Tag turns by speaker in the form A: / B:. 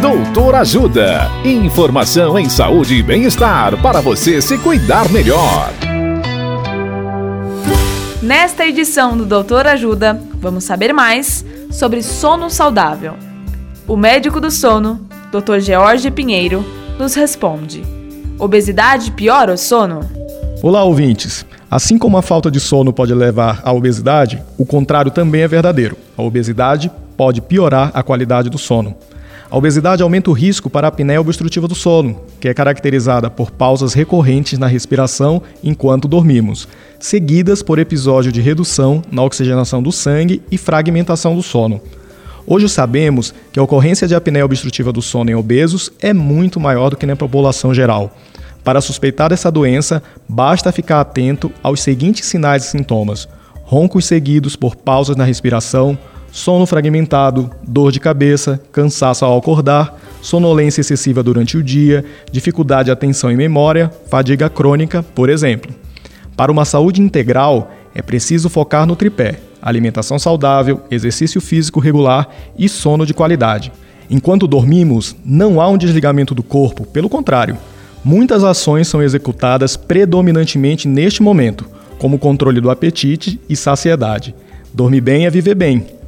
A: Doutor Ajuda. Informação em saúde e bem-estar para você se cuidar melhor.
B: Nesta edição do Doutor Ajuda, vamos saber mais sobre sono saudável. O médico do sono, Dr. George Pinheiro, nos responde: Obesidade piora o sono?
C: Olá, ouvintes. Assim como a falta de sono pode levar à obesidade, o contrário também é verdadeiro. A obesidade pode piorar a qualidade do sono. A obesidade aumenta o risco para a apneia obstrutiva do sono, que é caracterizada por pausas recorrentes na respiração enquanto dormimos, seguidas por episódio de redução na oxigenação do sangue e fragmentação do sono. Hoje sabemos que a ocorrência de apneia obstrutiva do sono em obesos é muito maior do que na população geral. Para suspeitar dessa doença, basta ficar atento aos seguintes sinais e sintomas: roncos seguidos por pausas na respiração, sono fragmentado, dor de cabeça, cansaço ao acordar, sonolência excessiva durante o dia, dificuldade de atenção e memória, fadiga crônica, por exemplo. Para uma saúde integral, é preciso focar no tripé: alimentação saudável, exercício físico regular e sono de qualidade. Enquanto dormimos, não há um desligamento do corpo, pelo contrário, Muitas ações são executadas predominantemente neste momento, como o controle do apetite e saciedade. Dormir bem é viver bem.